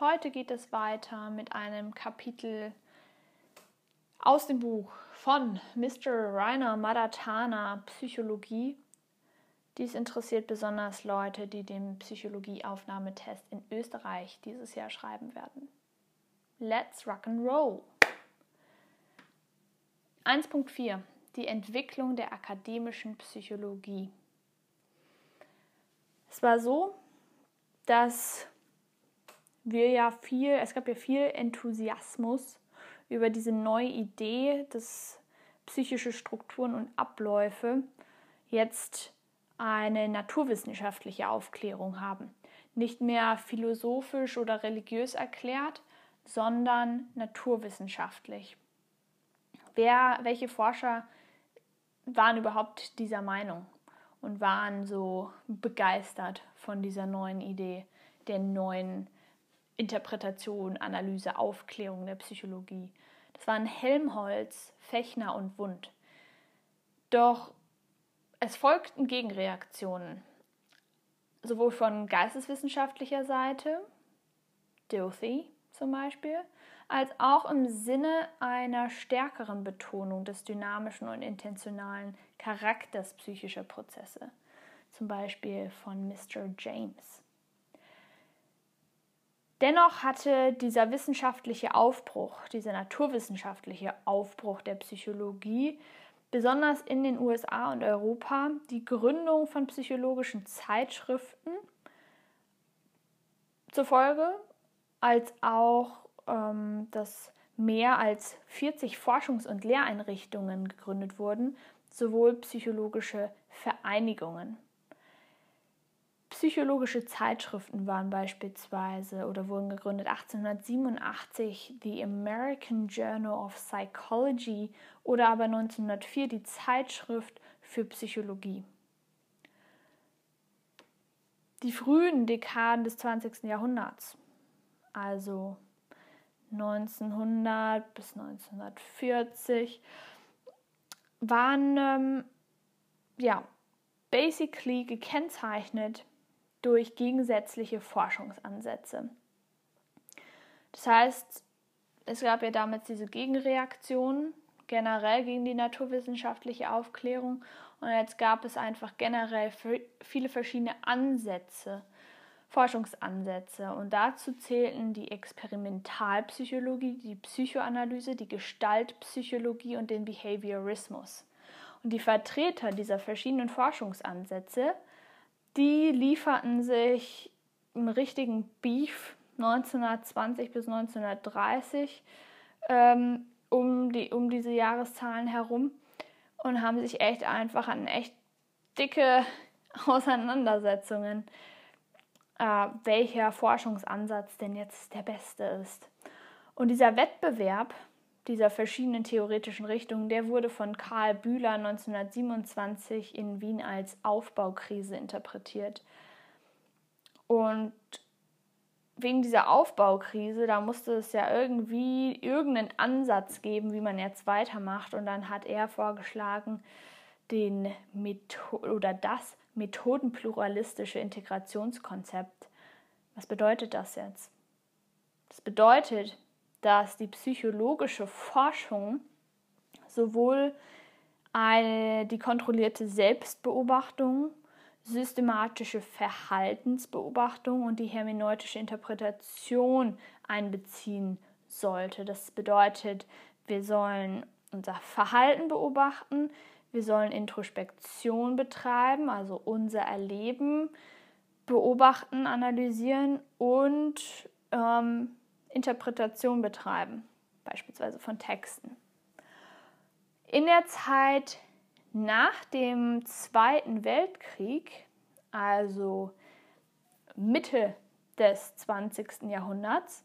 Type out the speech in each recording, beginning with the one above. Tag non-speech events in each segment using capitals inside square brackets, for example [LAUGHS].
heute geht es weiter mit einem Kapitel aus dem Buch von Mr. Rainer Madatana Psychologie. Dies interessiert besonders Leute, die den Psychologieaufnahmetest in Österreich dieses Jahr schreiben werden. Let's rock and roll! 1.4 Die Entwicklung der akademischen Psychologie. Es war so, dass wir ja viel, es gab ja viel Enthusiasmus über diese neue Idee, dass psychische Strukturen und Abläufe jetzt eine naturwissenschaftliche Aufklärung haben. Nicht mehr philosophisch oder religiös erklärt, sondern naturwissenschaftlich. Wer, welche Forscher waren überhaupt dieser Meinung und waren so begeistert von dieser neuen Idee, der neuen Interpretation, Analyse, Aufklärung der Psychologie. Das waren Helmholtz, Fechner und Wundt. Doch es folgten Gegenreaktionen, sowohl von geisteswissenschaftlicher Seite, Dilthey zum Beispiel, als auch im Sinne einer stärkeren Betonung des dynamischen und intentionalen Charakters psychischer Prozesse, zum Beispiel von Mr. James. Dennoch hatte dieser wissenschaftliche Aufbruch, dieser naturwissenschaftliche Aufbruch der Psychologie, besonders in den USA und Europa, die Gründung von psychologischen Zeitschriften zur Folge, als auch ähm, dass mehr als 40 Forschungs- und Lehreinrichtungen gegründet wurden, sowohl psychologische Vereinigungen. Psychologische Zeitschriften waren beispielsweise oder wurden gegründet 1887 The American Journal of Psychology oder aber 1904 die Zeitschrift für Psychologie. Die frühen Dekaden des 20. Jahrhunderts, also 1900 bis 1940, waren ähm, ja basically gekennzeichnet durch gegensätzliche Forschungsansätze. Das heißt, es gab ja damals diese Gegenreaktion generell gegen die naturwissenschaftliche Aufklärung und jetzt gab es einfach generell viele verschiedene Ansätze, Forschungsansätze und dazu zählten die Experimentalpsychologie, die Psychoanalyse, die Gestaltpsychologie und den Behaviorismus. Und die Vertreter dieser verschiedenen Forschungsansätze die lieferten sich einen richtigen Beef 1920 bis 1930 ähm, um, die, um diese Jahreszahlen herum und haben sich echt einfach an echt dicke [LAUGHS] Auseinandersetzungen, äh, welcher Forschungsansatz denn jetzt der beste ist. Und dieser Wettbewerb dieser verschiedenen theoretischen Richtungen, der wurde von Karl Bühler 1927 in Wien als Aufbaukrise interpretiert. Und wegen dieser Aufbaukrise, da musste es ja irgendwie irgendeinen Ansatz geben, wie man jetzt weitermacht. Und dann hat er vorgeschlagen, den Metho oder das methodenpluralistische Integrationskonzept. Was bedeutet das jetzt? Das bedeutet, dass die psychologische Forschung sowohl eine, die kontrollierte Selbstbeobachtung, systematische Verhaltensbeobachtung und die hermeneutische Interpretation einbeziehen sollte. Das bedeutet, wir sollen unser Verhalten beobachten, wir sollen Introspektion betreiben, also unser Erleben beobachten, analysieren und ähm, Interpretation betreiben, beispielsweise von Texten. In der Zeit nach dem Zweiten Weltkrieg, also Mitte des 20. Jahrhunderts,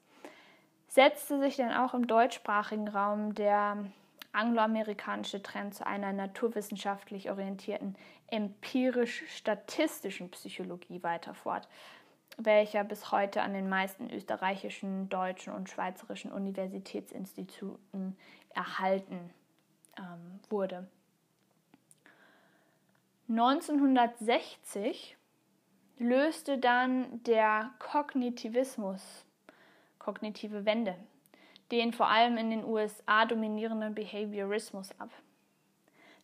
setzte sich dann auch im deutschsprachigen Raum der angloamerikanische Trend zu einer naturwissenschaftlich orientierten empirisch-statistischen Psychologie weiter fort welcher bis heute an den meisten österreichischen, deutschen und schweizerischen Universitätsinstituten erhalten ähm, wurde. 1960 löste dann der Kognitivismus kognitive Wende, den vor allem in den USA dominierenden Behaviorismus ab.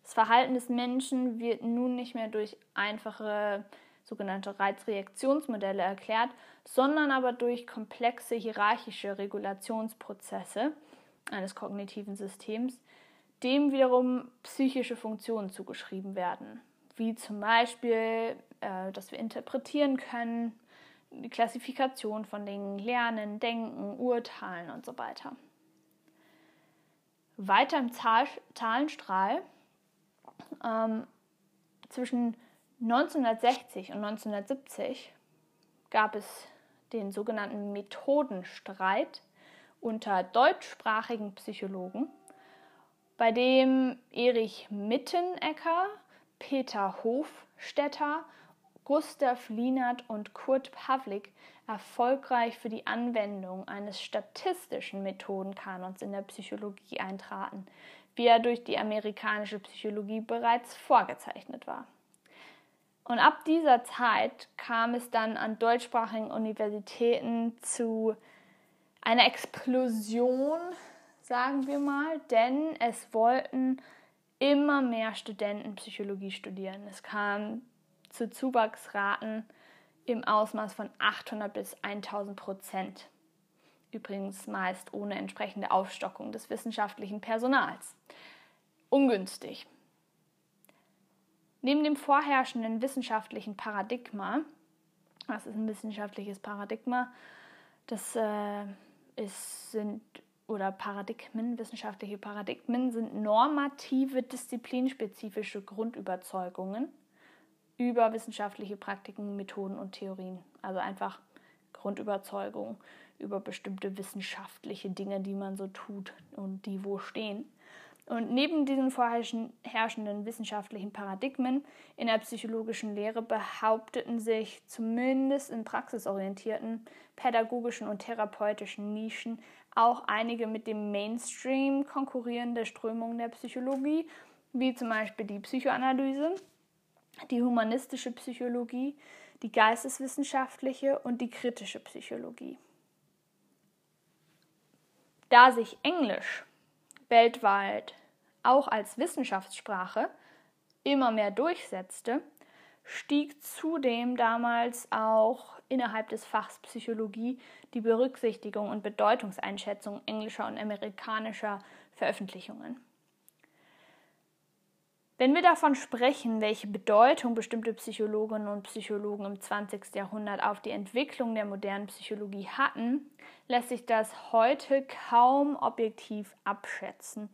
Das Verhalten des Menschen wird nun nicht mehr durch einfache sogenannte Reizreaktionsmodelle erklärt, sondern aber durch komplexe hierarchische Regulationsprozesse eines kognitiven Systems, dem wiederum psychische Funktionen zugeschrieben werden, wie zum Beispiel, äh, dass wir interpretieren können, die Klassifikation von Dingen, Lernen, Denken, Urteilen und so weiter. Weiter im Zahl Zahlenstrahl ähm, zwischen 1960 und 1970 gab es den sogenannten Methodenstreit unter deutschsprachigen Psychologen, bei dem Erich Mittenecker, Peter Hofstetter, Gustav Lienert und Kurt Pawlik erfolgreich für die Anwendung eines statistischen Methodenkanons in der Psychologie eintraten, wie er durch die amerikanische Psychologie bereits vorgezeichnet war. Und ab dieser Zeit kam es dann an deutschsprachigen Universitäten zu einer Explosion, sagen wir mal, denn es wollten immer mehr Studenten Psychologie studieren. Es kam zu Zuwachsraten im Ausmaß von 800 bis 1000 Prozent. Übrigens meist ohne entsprechende Aufstockung des wissenschaftlichen Personals. Ungünstig. Neben dem vorherrschenden wissenschaftlichen Paradigma, was ist ein wissenschaftliches Paradigma? Das äh, ist, sind oder Paradigmen, wissenschaftliche Paradigmen sind normative, disziplinspezifische Grundüberzeugungen über wissenschaftliche Praktiken, Methoden und Theorien. Also einfach Grundüberzeugungen über bestimmte wissenschaftliche Dinge, die man so tut und die wo stehen. Und neben diesen vorherrschenden wissenschaftlichen Paradigmen in der psychologischen Lehre behaupteten sich zumindest in praxisorientierten, pädagogischen und therapeutischen Nischen auch einige mit dem Mainstream konkurrierende Strömungen der Psychologie, wie zum Beispiel die Psychoanalyse, die humanistische Psychologie, die geisteswissenschaftliche und die kritische Psychologie. Da sich Englisch weltweit auch als Wissenschaftssprache immer mehr durchsetzte, stieg zudem damals auch innerhalb des Fachs Psychologie die Berücksichtigung und Bedeutungseinschätzung englischer und amerikanischer Veröffentlichungen. Wenn wir davon sprechen, welche Bedeutung bestimmte Psychologinnen und Psychologen im 20. Jahrhundert auf die Entwicklung der modernen Psychologie hatten, lässt sich das heute kaum objektiv abschätzen.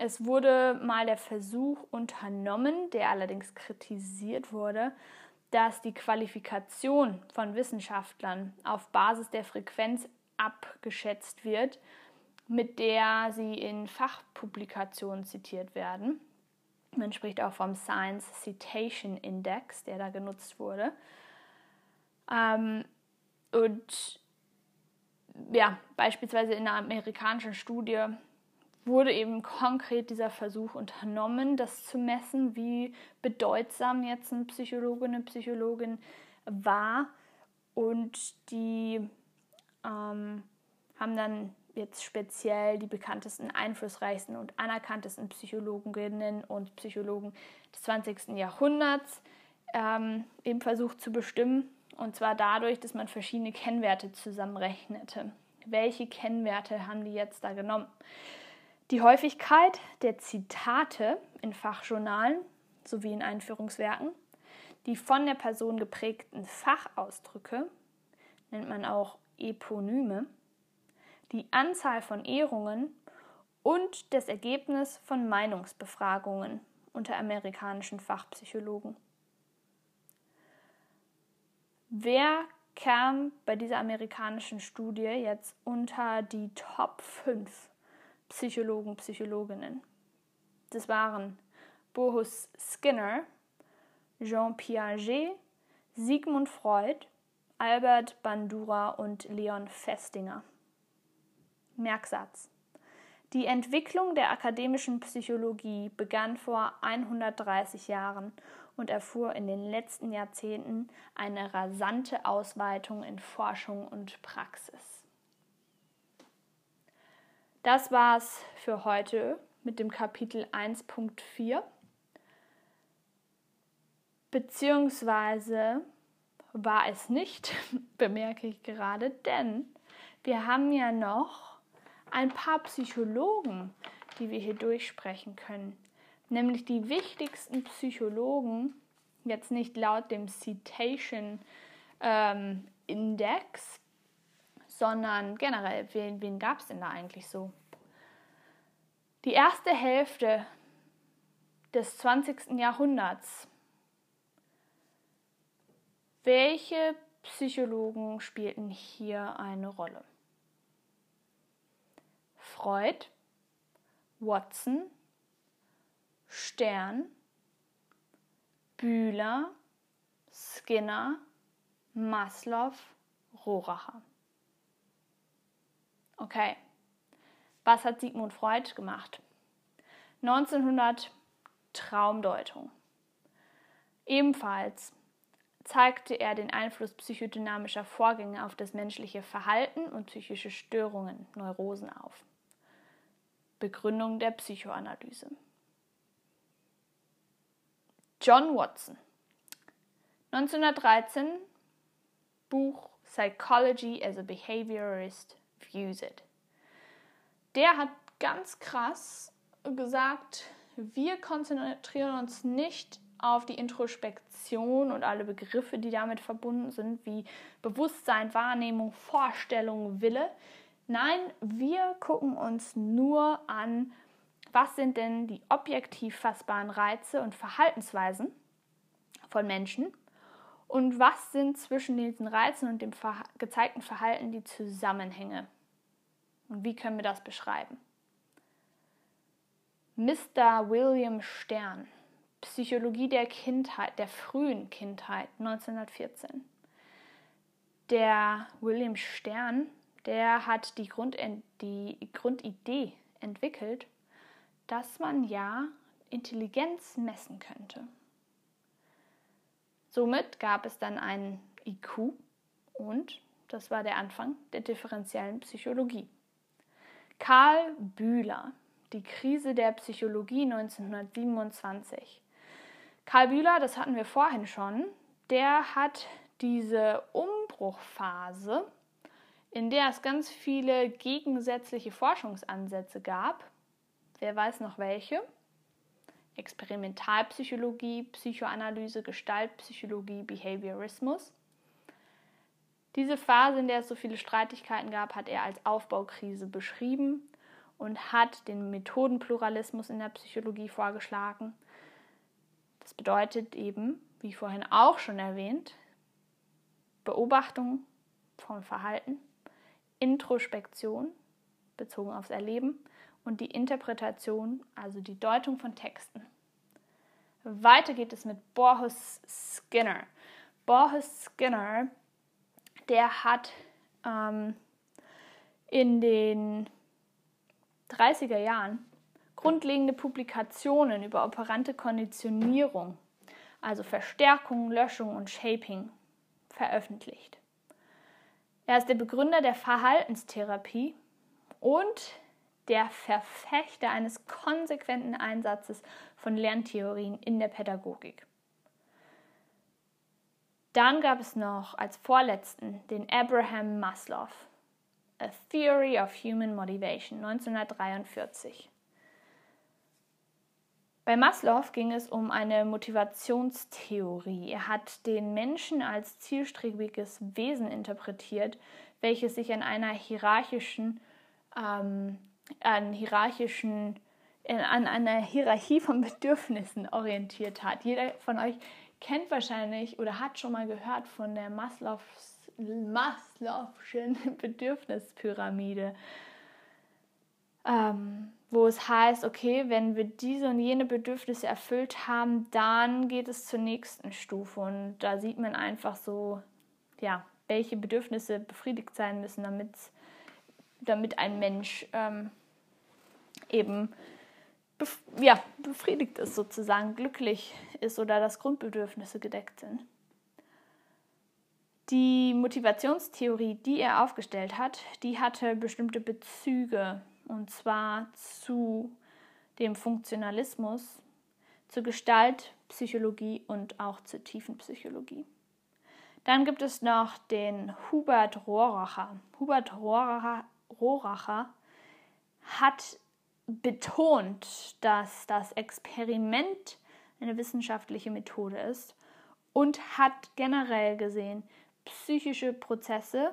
Es wurde mal der Versuch unternommen, der allerdings kritisiert wurde, dass die Qualifikation von Wissenschaftlern auf Basis der Frequenz abgeschätzt wird, mit der sie in Fachpublikationen zitiert werden. Man spricht auch vom Science Citation Index, der da genutzt wurde. Ähm, und ja, beispielsweise in einer amerikanischen Studie wurde eben konkret dieser Versuch unternommen, das zu messen, wie bedeutsam jetzt ein Psychologe, eine Psychologin war. Und die ähm, haben dann jetzt speziell die bekanntesten, einflussreichsten und anerkanntesten Psychologinnen und Psychologen des 20. Jahrhunderts ähm, eben versucht zu bestimmen. Und zwar dadurch, dass man verschiedene Kennwerte zusammenrechnete. Welche Kennwerte haben die jetzt da genommen? Die Häufigkeit der Zitate in Fachjournalen sowie in Einführungswerken, die von der Person geprägten Fachausdrücke, nennt man auch Eponyme, die Anzahl von Ehrungen und das Ergebnis von Meinungsbefragungen unter amerikanischen Fachpsychologen. Wer kam bei dieser amerikanischen Studie jetzt unter die Top 5 Psychologen, Psychologinnen. Das waren Bohus Skinner, Jean Piaget, Sigmund Freud, Albert Bandura und Leon Festinger. Merksatz. Die Entwicklung der akademischen Psychologie begann vor 130 Jahren und erfuhr in den letzten Jahrzehnten eine rasante Ausweitung in Forschung und Praxis. Das war's für heute mit dem Kapitel 1.4. Beziehungsweise war es nicht, [LAUGHS] bemerke ich gerade, denn wir haben ja noch ein paar Psychologen, die wir hier durchsprechen können. Nämlich die wichtigsten Psychologen, jetzt nicht laut dem Citation ähm, Index, sondern generell, wen, wen gab es denn da eigentlich so? Die erste Hälfte des 20. Jahrhunderts. Welche Psychologen spielten hier eine Rolle? Freud, Watson, Stern, Bühler, Skinner, Maslow, Rohracher. Okay, was hat Sigmund Freud gemacht? 1900 Traumdeutung. Ebenfalls zeigte er den Einfluss psychodynamischer Vorgänge auf das menschliche Verhalten und psychische Störungen, Neurosen auf. Begründung der Psychoanalyse. John Watson. 1913 Buch Psychology as a Behaviorist Views It. Der hat ganz krass gesagt, wir konzentrieren uns nicht auf die Introspektion und alle Begriffe, die damit verbunden sind, wie Bewusstsein, Wahrnehmung, Vorstellung, Wille. Nein, wir gucken uns nur an, was sind denn die objektiv fassbaren Reize und Verhaltensweisen von Menschen und was sind zwischen diesen Reizen und dem gezeigten Verhalten die Zusammenhänge und wie können wir das beschreiben. Mr. William Stern Psychologie der Kindheit, der frühen Kindheit, 1914. Der William Stern, der hat die, die Grundidee entwickelt, dass man ja Intelligenz messen könnte. Somit gab es dann einen IQ und das war der Anfang der differenziellen Psychologie. Karl Bühler, die Krise der Psychologie 1927. Karl Bühler, das hatten wir vorhin schon, der hat diese Umbruchphase, in der es ganz viele gegensätzliche Forschungsansätze gab. Wer weiß noch welche? Experimentalpsychologie, Psychoanalyse, Gestaltpsychologie, Behaviorismus. Diese Phase, in der es so viele Streitigkeiten gab, hat er als Aufbaukrise beschrieben und hat den Methodenpluralismus in der Psychologie vorgeschlagen. Das bedeutet eben, wie vorhin auch schon erwähnt, Beobachtung von Verhalten, Introspektion bezogen aufs Erleben und die Interpretation, also die Deutung von Texten. Weiter geht es mit Borges Skinner. Borges Skinner, der hat ähm, in den 30er Jahren grundlegende Publikationen über operante Konditionierung, also Verstärkung, Löschung und Shaping, veröffentlicht. Er ist der Begründer der Verhaltenstherapie und der Verfechter eines konsequenten Einsatzes von Lerntheorien in der Pädagogik. Dann gab es noch als vorletzten den Abraham Maslow, A Theory of Human Motivation 1943. Bei Maslow ging es um eine Motivationstheorie. Er hat den Menschen als zielstrebiges Wesen interpretiert, welches sich an einer hierarchischen, ähm, an hierarchischen, an einer Hierarchie von [LAUGHS] Bedürfnissen orientiert hat. Jeder von euch kennt wahrscheinlich oder hat schon mal gehört von der Maslows, Maslow'schen [LAUGHS] Bedürfnispyramide. Ähm, wo es heißt, okay, wenn wir diese und jene Bedürfnisse erfüllt haben, dann geht es zur nächsten Stufe. Und da sieht man einfach so, ja, welche Bedürfnisse befriedigt sein müssen, damit, ein Mensch ähm, eben bef ja, befriedigt ist, sozusagen glücklich ist oder dass Grundbedürfnisse gedeckt sind. Die Motivationstheorie, die er aufgestellt hat, die hatte bestimmte Bezüge und zwar zu dem Funktionalismus, zur Gestaltpsychologie und auch zur Tiefenpsychologie. Dann gibt es noch den Hubert Rohracher. Hubert Rohracher, Rohracher hat betont, dass das Experiment eine wissenschaftliche Methode ist und hat generell gesehen psychische Prozesse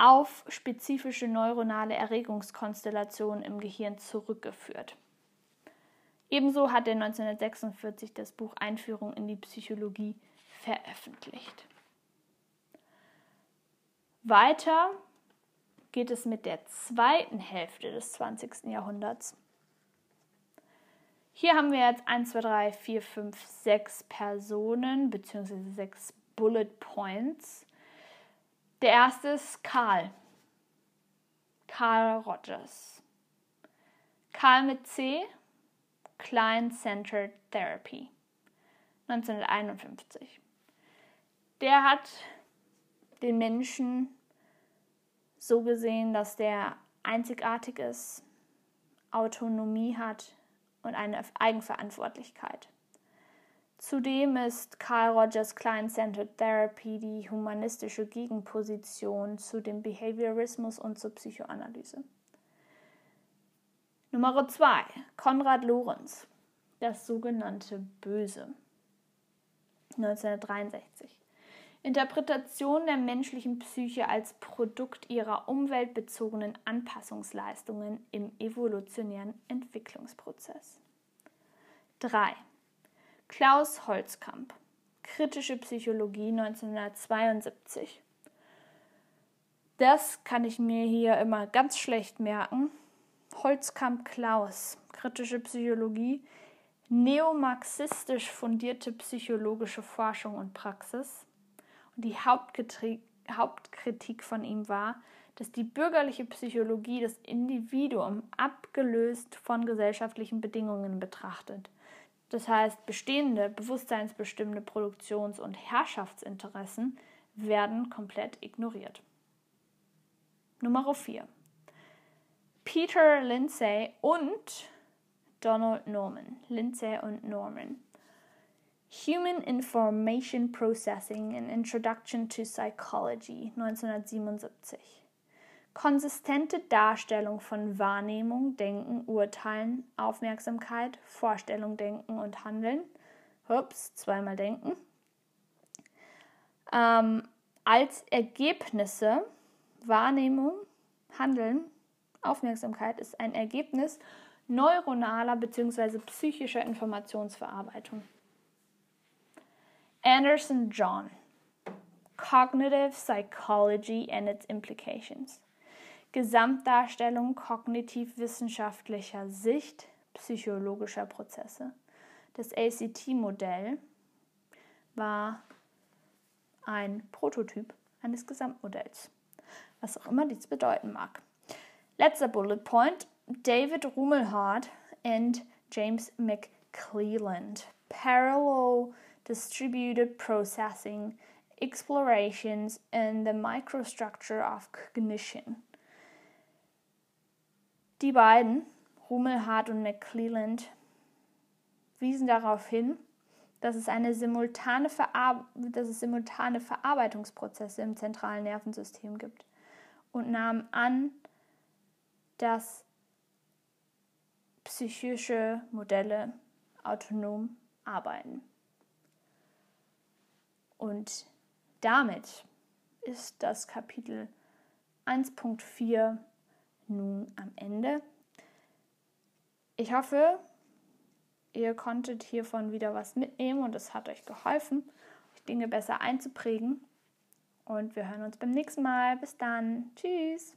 auf spezifische neuronale Erregungskonstellationen im Gehirn zurückgeführt. Ebenso hat er 1946 das Buch Einführung in die Psychologie veröffentlicht. Weiter geht es mit der zweiten Hälfte des 20. Jahrhunderts. Hier haben wir jetzt 1, 2, 3, 4, 5, 6 Personen bzw. 6 Bullet Points. Der erste ist Karl. Carl Rogers. Karl mit C. Client-Centered Therapy. 1951. Der hat den Menschen so gesehen, dass der einzigartig ist, Autonomie hat und eine Eigenverantwortlichkeit. Zudem ist Carl Rogers Client-Centered Therapy die humanistische Gegenposition zu dem Behaviorismus und zur Psychoanalyse. Nummer 2. Konrad Lorenz. Das sogenannte Böse. 1963. Interpretation der menschlichen Psyche als Produkt ihrer umweltbezogenen Anpassungsleistungen im evolutionären Entwicklungsprozess. 3. Klaus Holzkamp. Kritische Psychologie 1972 Das kann ich mir hier immer ganz schlecht merken. Holzkamp Klaus. Kritische Psychologie. Neomarxistisch fundierte psychologische Forschung und Praxis. Die Hauptkritik, Hauptkritik von ihm war, dass die bürgerliche Psychologie das Individuum abgelöst von gesellschaftlichen Bedingungen betrachtet. Das heißt, bestehende, bewusstseinsbestimmende Produktions- und Herrschaftsinteressen werden komplett ignoriert. Nummer 4. Peter Lindsay und Donald Norman. Lindsay und Norman. Human Information Processing An Introduction to Psychology 1977. Konsistente Darstellung von Wahrnehmung, Denken, Urteilen, Aufmerksamkeit, Vorstellung, Denken und Handeln. Ups, zweimal Denken. Ähm, als Ergebnisse Wahrnehmung, Handeln, Aufmerksamkeit ist ein Ergebnis neuronaler bzw. psychischer Informationsverarbeitung. Anderson John Cognitive Psychology and its Implications Gesamtdarstellung kognitiv-wissenschaftlicher Sicht psychologischer Prozesse. Das ACT-Modell war ein Prototyp eines Gesamtmodells, was auch immer dies bedeuten mag. Letzter Bullet Point: David Rumelhardt and James McClelland. Parallel distributed processing, explorations, and the microstructure of cognition. Die beiden, Rummelhardt und McClelland, wiesen darauf hin, dass es, eine simultane dass es simultane Verarbeitungsprozesse im zentralen Nervensystem gibt und nahmen an, dass psychische Modelle autonom arbeiten. Und damit ist das Kapitel 1.4 nun am Ende. Ich hoffe, ihr konntet hiervon wieder was mitnehmen und es hat euch geholfen, euch Dinge besser einzuprägen. Und wir hören uns beim nächsten Mal. Bis dann. Tschüss.